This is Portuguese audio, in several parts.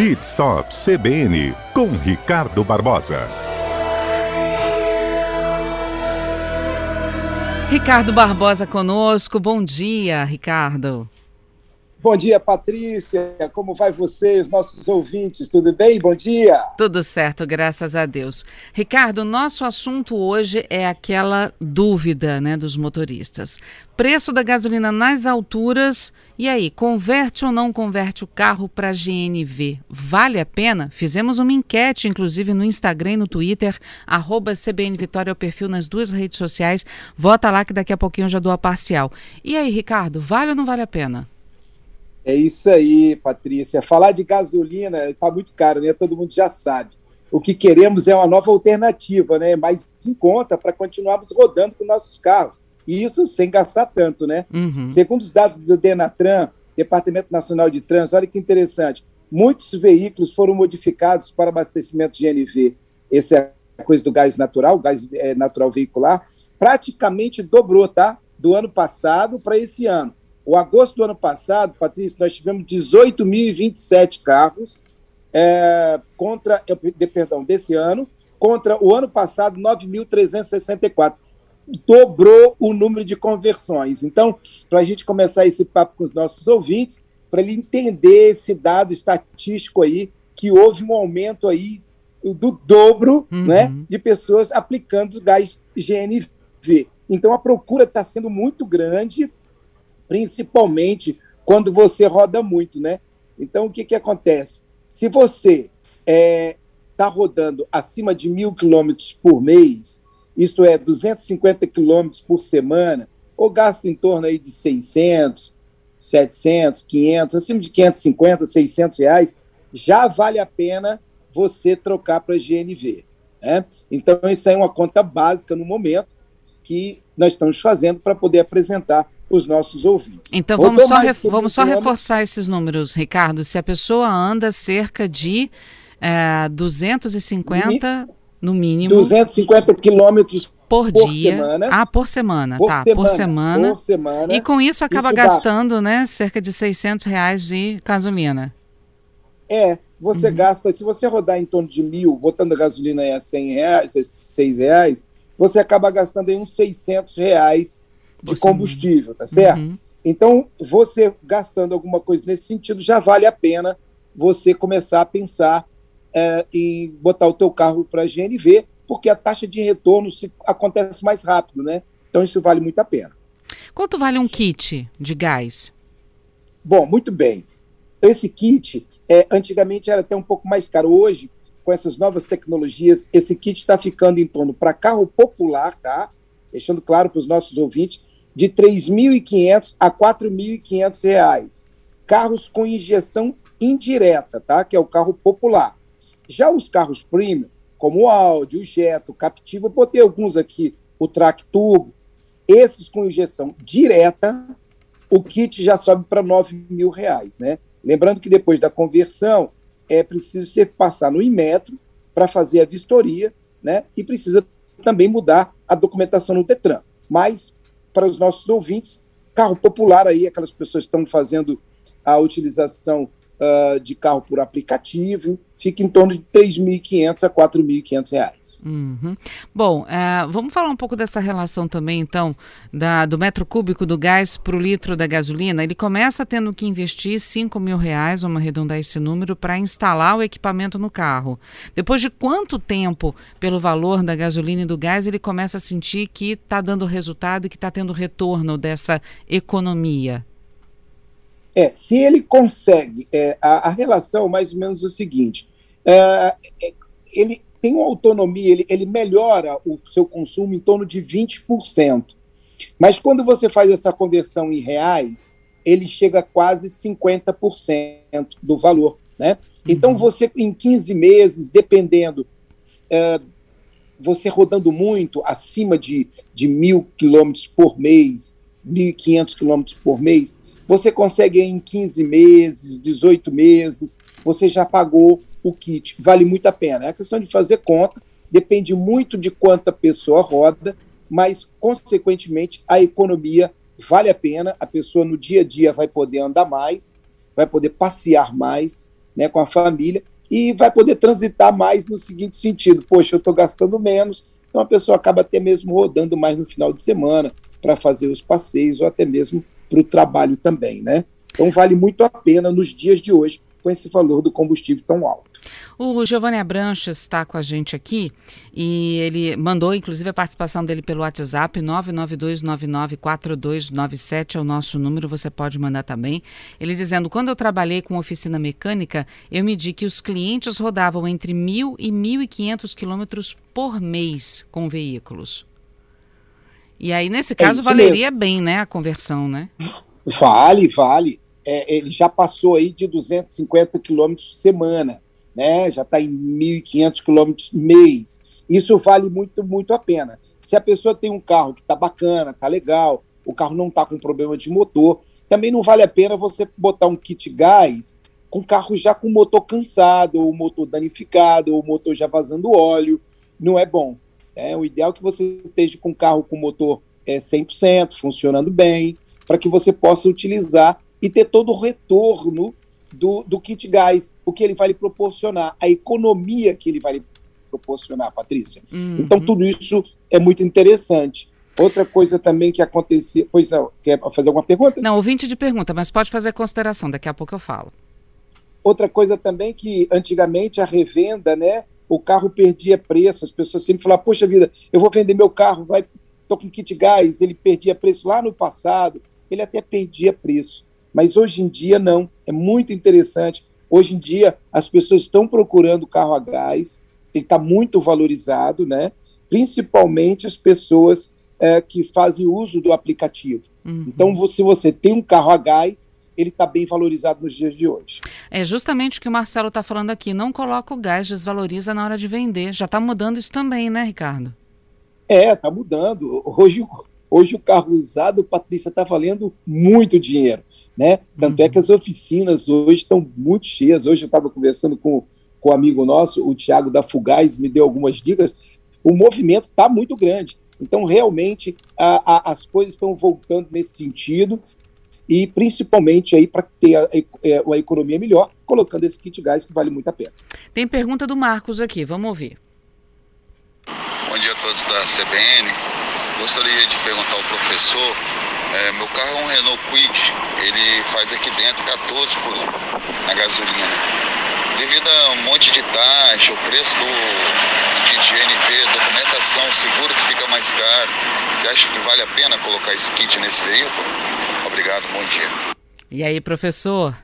Pit Stop CBN com Ricardo Barbosa. Ricardo Barbosa conosco. Bom dia, Ricardo. Bom dia, Patrícia. Como vai você, os nossos ouvintes? Tudo bem? Bom dia. Tudo certo, graças a Deus. Ricardo, nosso assunto hoje é aquela dúvida, né, dos motoristas. Preço da gasolina nas alturas. E aí, converte ou não converte o carro para GNV? Vale a pena? Fizemos uma enquete, inclusive, no Instagram e no Twitter, arroba CBN Vitória, o perfil nas duas redes sociais. Vota lá que daqui a pouquinho eu já dou a parcial. E aí, Ricardo, vale ou não vale a pena? É isso aí, Patrícia. Falar de gasolina está muito caro, né? Todo mundo já sabe. O que queremos é uma nova alternativa, né? Mais em conta para continuarmos rodando com nossos carros. E isso sem gastar tanto, né? Uhum. Segundo os dados do Denatran, Departamento Nacional de Trânsito, olha que interessante. Muitos veículos foram modificados para abastecimento de GNV. Essa é a coisa do gás natural, gás é, natural veicular. Praticamente dobrou, tá? Do ano passado para esse ano. O agosto do ano passado, Patrícia, nós tivemos 18.027 carros é, contra, de, perdão, desse ano, contra o ano passado, 9.364. Dobrou o número de conversões. Então, para a gente começar esse papo com os nossos ouvintes, para ele entender esse dado estatístico aí, que houve um aumento aí do dobro uhum. né, de pessoas aplicando gás GNV. Então, a procura está sendo muito grande principalmente quando você roda muito, né? Então, o que, que acontece? Se você está é, tá rodando acima de mil quilômetros por mês, isto é, 250 quilômetros por semana, ou gasta em torno aí de 600, 700, 500, acima de 550, 600 reais, já vale a pena você trocar para GNV. Né? Então, isso é uma conta básica no momento que nós estamos fazendo para poder apresentar os nossos ouvintes. Então vamos só, vamos só reforçar esses números, Ricardo. Se a pessoa anda cerca de é, 250 no mínimo. 250 quilômetros por, por dia. Semana. Ah, por semana, por tá. Semana, por semana. Por semana. E com isso acaba isso gastando, dá. né, cerca de 600 reais de gasolina. É, você uhum. gasta, se você rodar em torno de mil, botando a gasolina aí a 100 reais, 6 reais, você acaba gastando aí uns 600 reais de combustível, tá certo? Uhum. Então, você gastando alguma coisa nesse sentido, já vale a pena você começar a pensar é, em botar o teu carro para a GNV, porque a taxa de retorno se, acontece mais rápido, né? Então, isso vale muito a pena. Quanto vale um kit de gás? Bom, muito bem. Esse kit, é, antigamente era até um pouco mais caro. Hoje, com essas novas tecnologias, esse kit está ficando em torno para carro popular, tá? Deixando claro para os nossos ouvintes, de R$ 3.500 a R$ 4.500. Carros com injeção indireta, tá? que é o carro popular. Já os carros premium, como o Audi, o Jetta, o Captiva, eu botei alguns aqui, o Track Turbo, esses com injeção direta, o kit já sobe para R$ mil reais, né? Lembrando que depois da conversão é preciso você passar no Inmetro para fazer a vistoria, né? E precisa também mudar a documentação no Detran. Mas para os nossos ouvintes, carro popular aí, aquelas pessoas que estão fazendo a utilização uh, de carro por aplicativo, fica em torno de R$ 3.500 a R$ 4.500. Uhum. Bom, uh, vamos falar um pouco dessa relação também, então, da, do metro cúbico do gás para o litro da gasolina. Ele começa tendo que investir R$ mil reais, vamos arredondar esse número, para instalar o equipamento no carro. Depois de quanto tempo, pelo valor da gasolina e do gás, ele começa a sentir que está dando resultado e que está tendo retorno dessa economia? É, se ele consegue, é, a, a, relação mais ou menos é o seguinte: é, é, ele tem uma autonomia, ele, ele melhora o seu consumo em torno de 20%. Mas quando você faz essa conversão em reais, ele chega a quase 50% do valor. Né? Então, uhum. você, em 15 meses, dependendo, é, você rodando muito, acima de, de mil quilômetros por mês, 1.500 quilômetros por mês, você consegue em 15 meses, 18 meses, você já pagou o kit. Vale muito a pena. É a questão de fazer conta, depende muito de quanta pessoa roda, mas, consequentemente, a economia vale a pena. A pessoa no dia a dia vai poder andar mais, vai poder passear mais, né, com a família, e vai poder transitar mais no seguinte sentido: poxa, eu estou gastando menos, então a pessoa acaba até mesmo rodando mais no final de semana para fazer os passeios ou até mesmo para o trabalho também, né? Então vale muito a pena nos dias de hoje com esse valor do combustível tão alto. O Giovanni Abranches está com a gente aqui e ele mandou, inclusive, a participação dele pelo WhatsApp, 992994297 é o nosso número, você pode mandar também. Ele dizendo, quando eu trabalhei com oficina mecânica, eu medi que os clientes rodavam entre mil e 1.500 quilômetros por mês com veículos. E aí, nesse é caso, é valeria mesmo. bem, né, a conversão, né? Vale, vale. É, ele já passou aí de 250 quilômetros semana né? já está em 1.500 quilômetros mês. Isso vale muito, muito a pena. Se a pessoa tem um carro que está bacana, está legal, o carro não está com problema de motor, também não vale a pena você botar um kit gás com carro já com motor cansado, ou motor danificado, ou motor já vazando óleo. Não é bom. É o ideal é que você esteja com um carro com motor é, 100%, funcionando bem, para que você possa utilizar e ter todo o retorno do, do kit gás, o que ele vai lhe proporcionar, a economia que ele vai lhe proporcionar, Patrícia. Uhum. Então, tudo isso é muito interessante. Outra coisa também que acontecia. Pois não, quer fazer alguma pergunta? Não, ouvinte de pergunta, mas pode fazer consideração, daqui a pouco eu falo. Outra coisa também que antigamente a revenda, né? O carro perdia preço, as pessoas sempre falavam, poxa vida, eu vou vender meu carro, vai, tô com kit gás, ele perdia preço lá no passado, ele até perdia preço. Mas hoje em dia, não. É muito interessante. Hoje em dia, as pessoas estão procurando carro a gás, ele está muito valorizado, né? principalmente as pessoas é, que fazem uso do aplicativo. Uhum. Então, se você tem um carro a gás, ele está bem valorizado nos dias de hoje. É justamente o que o Marcelo está falando aqui. Não coloca o gás, desvaloriza na hora de vender. Já está mudando isso também, né, Ricardo? É, está mudando. Hoje, hoje o carro usado, Patrícia, está valendo muito dinheiro. Né? Tanto é uhum. é que as oficinas hoje estão muito cheias. Hoje eu estava conversando com, com um amigo nosso, o Tiago da Fugaz, me deu algumas dicas. O movimento está muito grande. Então, realmente, a, a, as coisas estão voltando nesse sentido e principalmente aí para ter a, a, é, a, economia melhor, colocando esse kit gás que vale muito a pena. Tem pergunta do Marcos aqui, vamos ouvir. Bom dia a todos da CBN. Gostaria de perguntar ao professor é, meu carro é um Renault Kwid, ele faz aqui dentro 14 por 1 na gasolina. Devido a um monte de taxa, o preço do, kit GNV, documentação, seguro que fica mais caro, você acha que vale a pena colocar esse kit nesse veículo? Obrigado, bom dia. E aí, professor?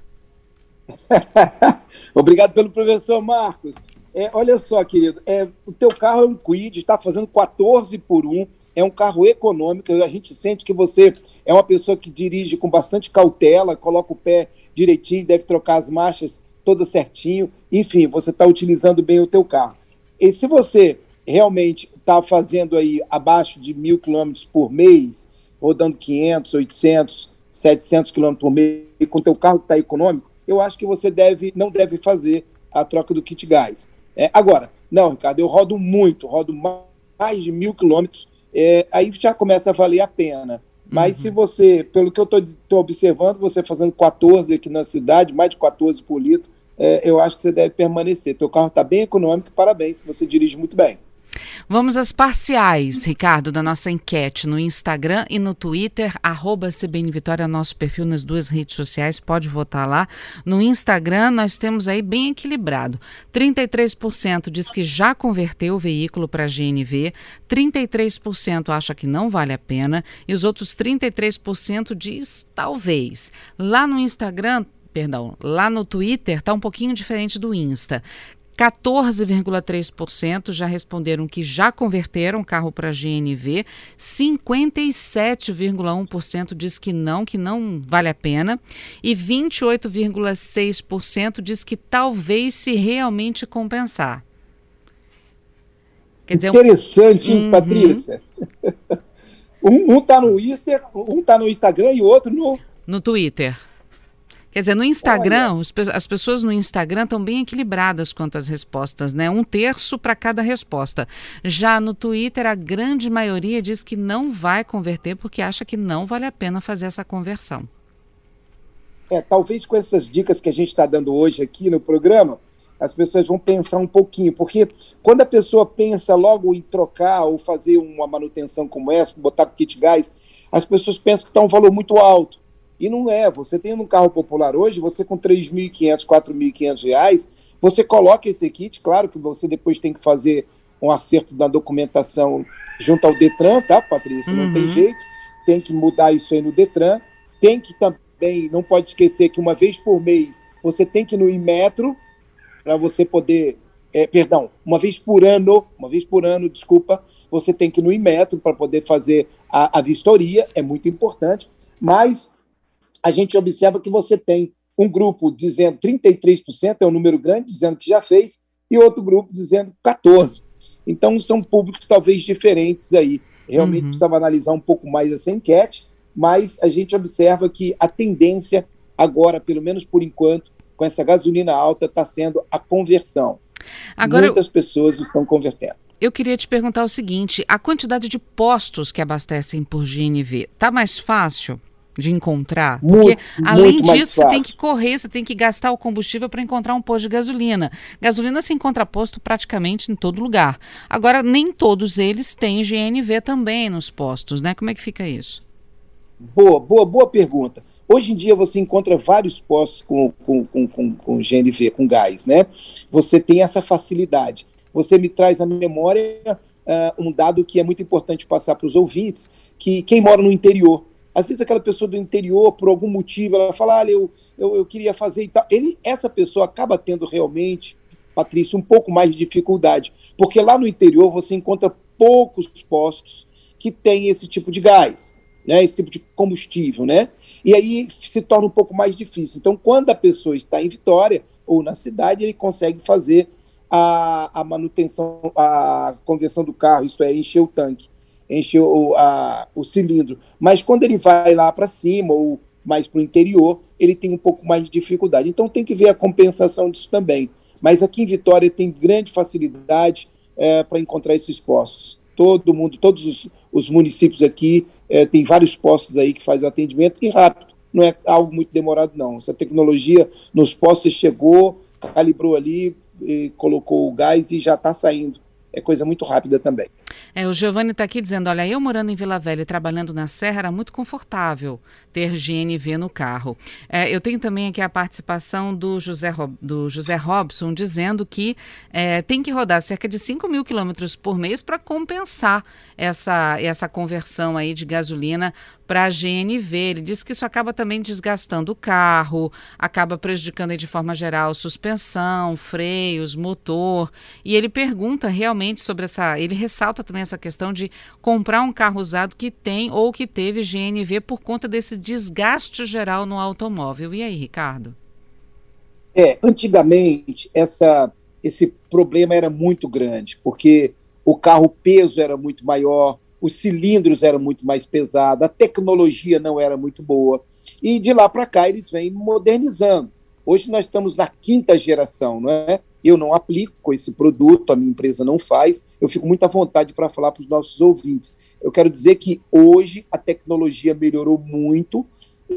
Obrigado pelo professor Marcos. É, olha só, querido, é, o teu carro é um Quid, está fazendo 14 por 1 é um carro econômico, a gente sente que você é uma pessoa que dirige com bastante cautela, coloca o pé direitinho, deve trocar as marchas todas certinho, enfim, você está utilizando bem o teu carro. E se você realmente está fazendo aí abaixo de mil quilômetros por mês, rodando 500, 800, 700 quilômetros por mês, e com o teu carro está econômico, eu acho que você deve, não deve fazer a troca do kit gás. É, agora, não, Ricardo, eu rodo muito, rodo mais de mil quilômetros é, aí já começa a valer a pena. Mas uhum. se você, pelo que eu estou observando, você fazendo 14 aqui na cidade, mais de 14 por litro, é, eu acho que você deve permanecer. Teu carro está bem econômico, parabéns, você dirige muito bem. Vamos às parciais, Ricardo, da nossa enquete no Instagram e no Twitter, arroba CBN Vitória, nosso perfil nas duas redes sociais, pode votar lá. No Instagram, nós temos aí bem equilibrado. 33% diz que já converteu o veículo para GNV, 33% acha que não vale a pena e os outros 33% diz talvez. Lá no Instagram, perdão, lá no Twitter está um pouquinho diferente do Insta. 14,3% já responderam que já converteram carro para GNV, 57,1% diz que não, que não vale a pena, e 28,6% diz que talvez se realmente compensar. Quer dizer, Interessante, hein, uhum. Patrícia? um está no Insta, um tá no Instagram e o outro no... No Twitter. Quer dizer, no Instagram, as pessoas no Instagram estão bem equilibradas quanto às respostas, né? Um terço para cada resposta. Já no Twitter, a grande maioria diz que não vai converter porque acha que não vale a pena fazer essa conversão. É, talvez com essas dicas que a gente está dando hoje aqui no programa, as pessoas vão pensar um pouquinho, porque quando a pessoa pensa logo em trocar ou fazer uma manutenção como essa, botar kit gás, as pessoas pensam que está um valor muito alto. E não é. Você tem um carro popular hoje, você com 3.500, 4.500 reais, você coloca esse kit, claro que você depois tem que fazer um acerto da documentação junto ao Detran, tá, Patrícia? Não tem uhum. jeito, tem que mudar isso aí no Detran, tem que também, não pode esquecer que uma vez por mês você tem que ir no Inmetro para você poder, é, perdão, uma vez por ano, uma vez por ano, desculpa, você tem que ir no Inmetro para poder fazer a, a vistoria, é muito importante, mas a gente observa que você tem um grupo dizendo 33%, é um número grande, dizendo que já fez, e outro grupo dizendo 14%. Então, são públicos talvez diferentes aí. Realmente uhum. precisava analisar um pouco mais essa enquete, mas a gente observa que a tendência agora, pelo menos por enquanto, com essa gasolina alta, está sendo a conversão. Agora, Muitas pessoas estão convertendo. Eu queria te perguntar o seguinte: a quantidade de postos que abastecem por GNV está mais fácil? De encontrar. Porque, muito, além muito disso, você tem que correr, você tem que gastar o combustível para encontrar um posto de gasolina. Gasolina se encontra posto praticamente em todo lugar. Agora, nem todos eles têm GNV também nos postos, né? Como é que fica isso? Boa, boa, boa pergunta. Hoje em dia você encontra vários postos com, com, com, com, com GNV, com gás, né? Você tem essa facilidade. Você me traz à memória uh, um dado que é muito importante passar para os ouvintes, que quem mora no interior, às vezes aquela pessoa do interior, por algum motivo, ela fala, olha, eu, eu, eu queria fazer e tal. Ele, essa pessoa acaba tendo realmente, Patrícia, um pouco mais de dificuldade, porque lá no interior você encontra poucos postos que têm esse tipo de gás, né, esse tipo de combustível, né? E aí se torna um pouco mais difícil. Então, quando a pessoa está em Vitória ou na cidade, ele consegue fazer a, a manutenção, a conversão do carro, isto é, encher o tanque enche o, a, o cilindro. Mas quando ele vai lá para cima ou mais para o interior, ele tem um pouco mais de dificuldade. Então tem que ver a compensação disso também. Mas aqui em Vitória tem grande facilidade é, para encontrar esses postos. Todo mundo, todos os, os municípios aqui é, tem vários postos aí que fazem o atendimento e rápido. Não é algo muito demorado, não. Essa tecnologia nos postos chegou, calibrou ali, colocou o gás e já está saindo é coisa muito rápida também. É, o Giovanni está aqui dizendo, olha, eu morando em Vila Velha e trabalhando na Serra, era muito confortável ter GNV no carro. É, eu tenho também aqui a participação do José, do José Robson, dizendo que é, tem que rodar cerca de 5 mil quilômetros por mês para compensar essa, essa conversão aí de gasolina para GNV. Ele diz que isso acaba também desgastando o carro, acaba prejudicando de forma geral suspensão, freios, motor. E ele pergunta realmente sobre essa. Ele ressalta também essa questão de comprar um carro usado que tem ou que teve GNV por conta desse desgaste geral no automóvel. E aí, Ricardo? É, antigamente essa, esse problema era muito grande, porque o carro peso era muito maior, os cilindros eram muito mais pesados, a tecnologia não era muito boa. E de lá para cá eles vêm modernizando. Hoje nós estamos na quinta geração, não é? Eu não aplico esse produto, a minha empresa não faz. Eu fico muito à vontade para falar para os nossos ouvintes. Eu quero dizer que hoje a tecnologia melhorou muito,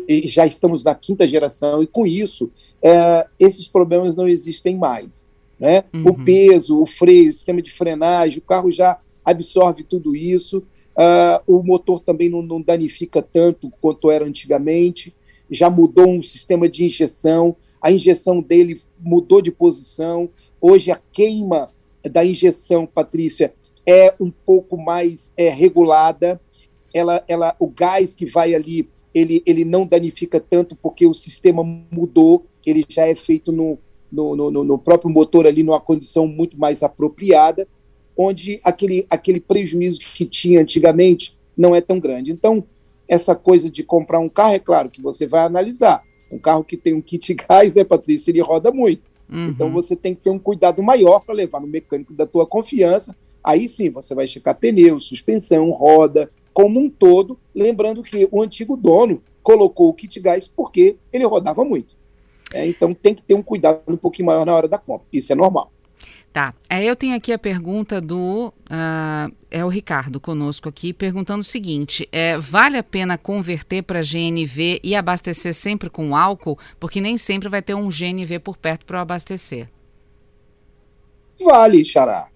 e já estamos na quinta geração, e com isso, é, esses problemas não existem mais. Né? Uhum. O peso, o freio, o sistema de frenagem, o carro já absorve tudo isso. Uh, o motor também não, não, danifica tanto quanto era antigamente. Já mudou um sistema de injeção, a injeção dele mudou de posição. Hoje a queima da injeção, Patrícia, é um pouco mais é, regulada. Ela, ela, o gás que vai ali, ele, ele não danifica tanto porque o sistema mudou, ele já é feito no, no, no, no próprio motor ali numa condição muito mais apropriada onde aquele, aquele prejuízo que tinha antigamente não é tão grande. Então, essa coisa de comprar um carro, é claro que você vai analisar. Um carro que tem um kit gás, né, Patrícia, ele roda muito. Uhum. Então, você tem que ter um cuidado maior para levar no mecânico da tua confiança. Aí sim, você vai checar pneu, suspensão, roda, como um todo. Lembrando que o antigo dono colocou o kit gás porque ele rodava muito. É, então, tem que ter um cuidado um pouquinho maior na hora da compra. Isso é normal. Tá. Aí eu tenho aqui a pergunta do. Uh, é o Ricardo conosco aqui, perguntando o seguinte: é, vale a pena converter para GNV e abastecer sempre com álcool? Porque nem sempre vai ter um GNV por perto para abastecer. Vale, Xará.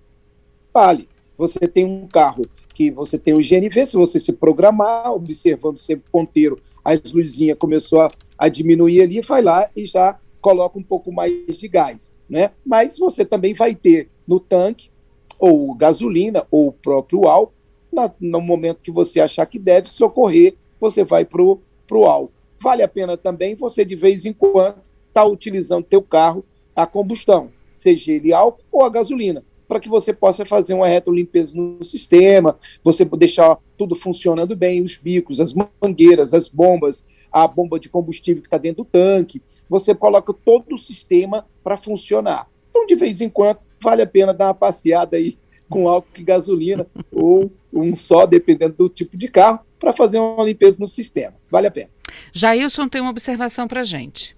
Vale. Você tem um carro que você tem o GNV, se você se programar, observando sempre o ponteiro, as luzinhas começou a, a diminuir ali, vai lá e já coloca um pouco mais de gás. Né? Mas você também vai ter no tanque, ou gasolina, ou o próprio álcool, na, no momento que você achar que deve socorrer, você vai para o álcool. Vale a pena também você, de vez em quando, estar tá utilizando teu carro a combustão, seja ele álcool ou a gasolina para que você possa fazer uma retrolimpeza no sistema, você deixar tudo funcionando bem, os bicos, as mangueiras, as bombas, a bomba de combustível que está dentro do tanque, você coloca todo o sistema para funcionar. Então, de vez em quando, vale a pena dar uma passeada aí com álcool e gasolina, ou um só, dependendo do tipo de carro, para fazer uma limpeza no sistema. Vale a pena. Jailson tem uma observação para gente.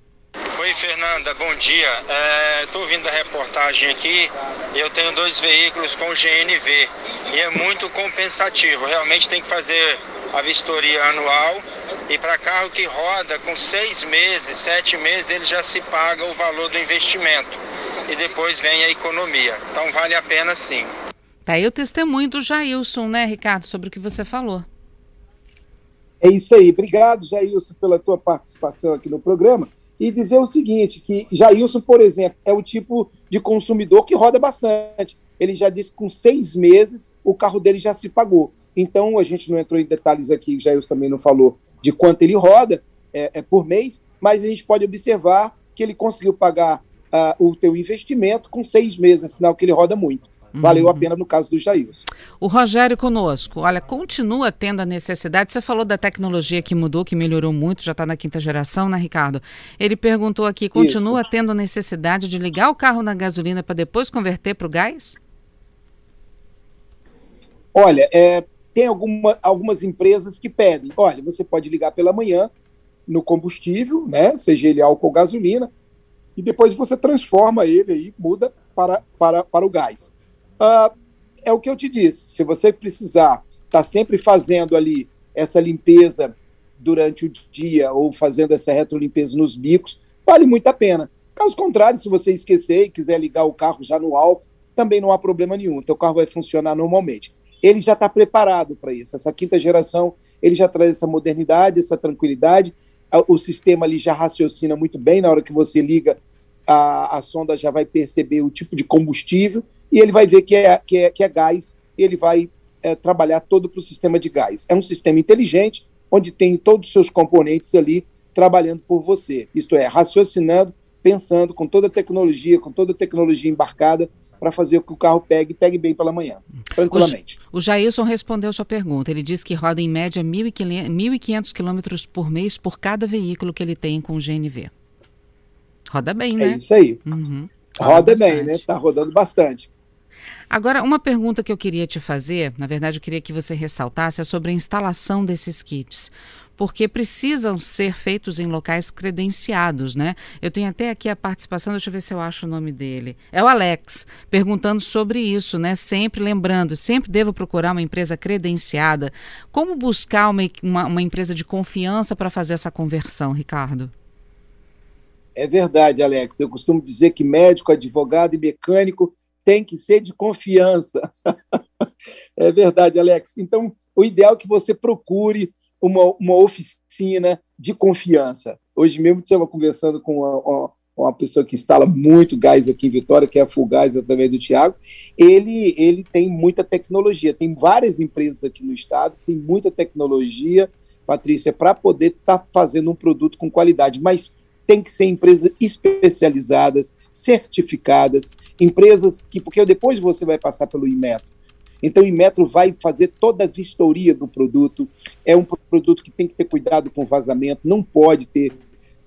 Oi, Fernanda, bom dia. Estou é, ouvindo a reportagem aqui e eu tenho dois veículos com GNV e é muito compensativo. Realmente tem que fazer a vistoria anual e para carro que roda com seis meses, sete meses, ele já se paga o valor do investimento e depois vem a economia. Então vale a pena sim. Tá aí o testemunho do Jailson, né, Ricardo, sobre o que você falou. É isso aí. Obrigado, Jailson, pela tua participação aqui no programa e dizer o seguinte, que Jailson, por exemplo, é o tipo de consumidor que roda bastante. Ele já disse que com seis meses o carro dele já se pagou. Então, a gente não entrou em detalhes aqui, Jailson também não falou de quanto ele roda é, é por mês, mas a gente pode observar que ele conseguiu pagar uh, o teu investimento com seis meses, é sinal que ele roda muito valeu a uhum. pena no caso do Jailson. O Rogério conosco, olha, continua tendo a necessidade, você falou da tecnologia que mudou, que melhorou muito, já está na quinta geração, né, Ricardo? Ele perguntou aqui, continua Isso. tendo necessidade de ligar o carro na gasolina para depois converter para o gás? Olha, é, tem alguma, algumas empresas que pedem, olha, você pode ligar pela manhã no combustível, né, seja ele álcool ou gasolina, e depois você transforma ele aí, muda para, para, para o gás. Uh, é o que eu te disse. Se você precisar estar tá sempre fazendo ali essa limpeza durante o dia ou fazendo essa retrolimpeza nos bicos, vale muito a pena. Caso contrário, se você esquecer e quiser ligar o carro já no álcool, também não há problema nenhum. Teu carro vai funcionar normalmente. Ele já está preparado para isso. Essa quinta geração, ele já traz essa modernidade, essa tranquilidade. O sistema ali já raciocina muito bem na hora que você liga a, a sonda já vai perceber o tipo de combustível e ele vai ver que é, que é, que é gás e ele vai é, trabalhar todo para o sistema de gás. É um sistema inteligente, onde tem todos os seus componentes ali trabalhando por você. Isto é, raciocinando, pensando com toda a tecnologia, com toda a tecnologia embarcada para fazer com que o carro pegue pegue bem pela manhã, tranquilamente. O, o Jailson respondeu sua pergunta. Ele diz que roda em média 1.500 quilômetros por mês por cada veículo que ele tem com o GNV. Roda bem, é né? É isso aí. Uhum. Roda, Roda bem, né? Tá rodando bastante. Agora, uma pergunta que eu queria te fazer, na verdade, eu queria que você ressaltasse, é sobre a instalação desses kits. Porque precisam ser feitos em locais credenciados, né? Eu tenho até aqui a participação, deixa eu ver se eu acho o nome dele. É o Alex, perguntando sobre isso, né? Sempre lembrando, sempre devo procurar uma empresa credenciada. Como buscar uma, uma, uma empresa de confiança para fazer essa conversão, Ricardo? É verdade, Alex. Eu costumo dizer que médico, advogado e mecânico tem que ser de confiança. é verdade, Alex. Então, o ideal é que você procure uma, uma oficina de confiança. Hoje mesmo estava conversando com uma, uma, pessoa que instala muito gás aqui em Vitória, que é a Full Gás, através do Tiago. Ele, ele tem muita tecnologia. Tem várias empresas aqui no estado, tem muita tecnologia, Patrícia, para poder estar tá fazendo um produto com qualidade. Mas tem que ser empresas especializadas, certificadas, empresas que, porque depois você vai passar pelo Inmetro. Então, o Inmetro vai fazer toda a vistoria do produto. É um produto que tem que ter cuidado com vazamento, não pode ter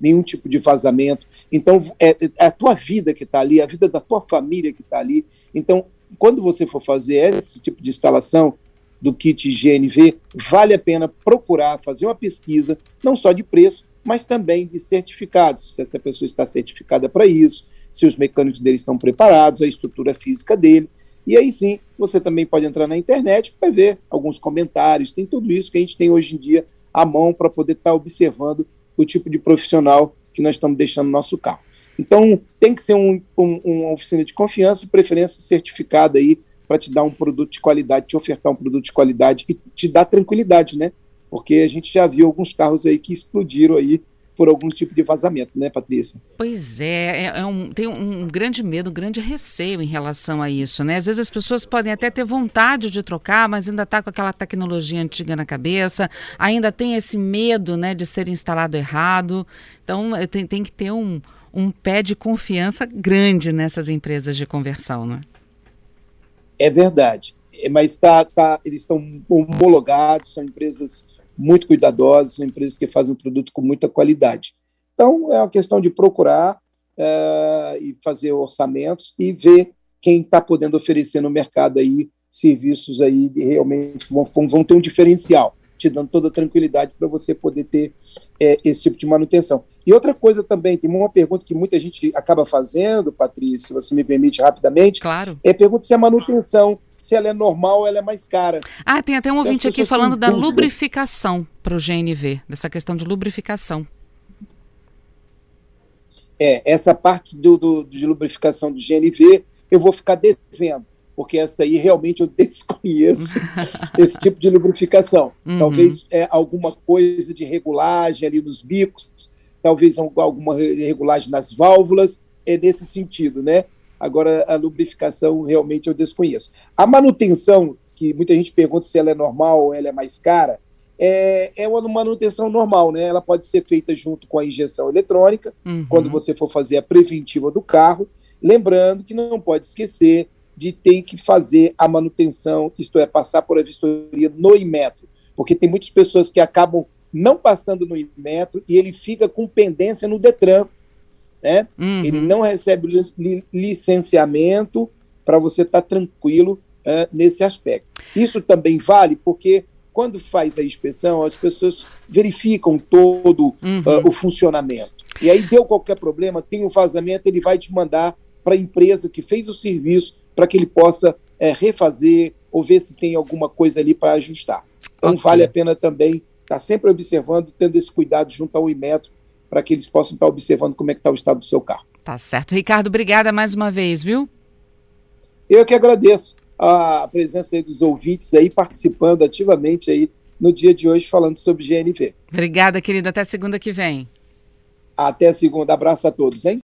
nenhum tipo de vazamento. Então, é, é a tua vida que está ali, a vida da tua família que está ali. Então, quando você for fazer esse tipo de instalação do kit GNV, vale a pena procurar fazer uma pesquisa, não só de preço, mas também de certificados, se essa pessoa está certificada para isso, se os mecânicos dele estão preparados, a estrutura física dele. E aí sim, você também pode entrar na internet para ver alguns comentários, tem tudo isso que a gente tem hoje em dia à mão para poder estar tá observando o tipo de profissional que nós estamos deixando no nosso carro. Então, tem que ser um, um, uma oficina de confiança, preferência certificada aí, para te dar um produto de qualidade, te ofertar um produto de qualidade e te dar tranquilidade, né? Porque a gente já viu alguns carros aí que explodiram aí por algum tipo de vazamento, né, Patrícia? Pois é, é, é um, tem um grande medo, um grande receio em relação a isso, né? Às vezes as pessoas podem até ter vontade de trocar, mas ainda está com aquela tecnologia antiga na cabeça, ainda tem esse medo, né, de ser instalado errado. Então eh, tem, tem que ter um, um pé de confiança grande nessas empresas de conversão, né? É verdade, é, mas tá, tá, eles estão homologados, são empresas muito cuidadosas, são empresas que fazem um produto com muita qualidade. Então, é uma questão de procurar é, e fazer orçamentos e ver quem está podendo oferecer no mercado aí serviços aí de realmente vão, vão ter um diferencial, te dando toda a tranquilidade para você poder ter é, esse tipo de manutenção. E outra coisa também, tem uma pergunta que muita gente acaba fazendo, Patrícia, se você me permite rapidamente. Claro. É pergunta se a manutenção, se ela é normal ela é mais cara. Ah, tem até um ouvinte aqui falando da lubrificação para o GNV, dessa questão de lubrificação. É, essa parte do, do, de lubrificação do GNV eu vou ficar devendo, porque essa aí realmente eu desconheço esse tipo de lubrificação. Uhum. Talvez é, alguma coisa de regulagem ali nos bicos, talvez alguma regulagem nas válvulas, é nesse sentido, né? Agora, a lubrificação realmente eu desconheço. A manutenção, que muita gente pergunta se ela é normal ou ela é mais cara, é, é uma manutenção normal, né? Ela pode ser feita junto com a injeção eletrônica, uhum. quando você for fazer a preventiva do carro. Lembrando que não pode esquecer de ter que fazer a manutenção, isto é, passar por a vistoria no Imetro, porque tem muitas pessoas que acabam não passando no Inmetro e ele fica com pendência no Detran. Né? Uhum. Ele não recebe li licenciamento para você estar tá tranquilo uh, nesse aspecto. Isso também vale porque quando faz a inspeção, as pessoas verificam todo uhum. uh, o funcionamento. E aí deu qualquer problema, tem um vazamento, ele vai te mandar para a empresa que fez o serviço para que ele possa é, refazer ou ver se tem alguma coisa ali para ajustar. Então okay. vale a pena também está sempre observando, tendo esse cuidado junto ao Imetro, para que eles possam estar observando como é que está o estado do seu carro. Tá certo. Ricardo, obrigada mais uma vez, viu? Eu que agradeço a presença dos ouvintes aí participando ativamente aí no dia de hoje falando sobre GNV. Obrigada, querida. Até segunda que vem. Até segunda. Abraço a todos, hein?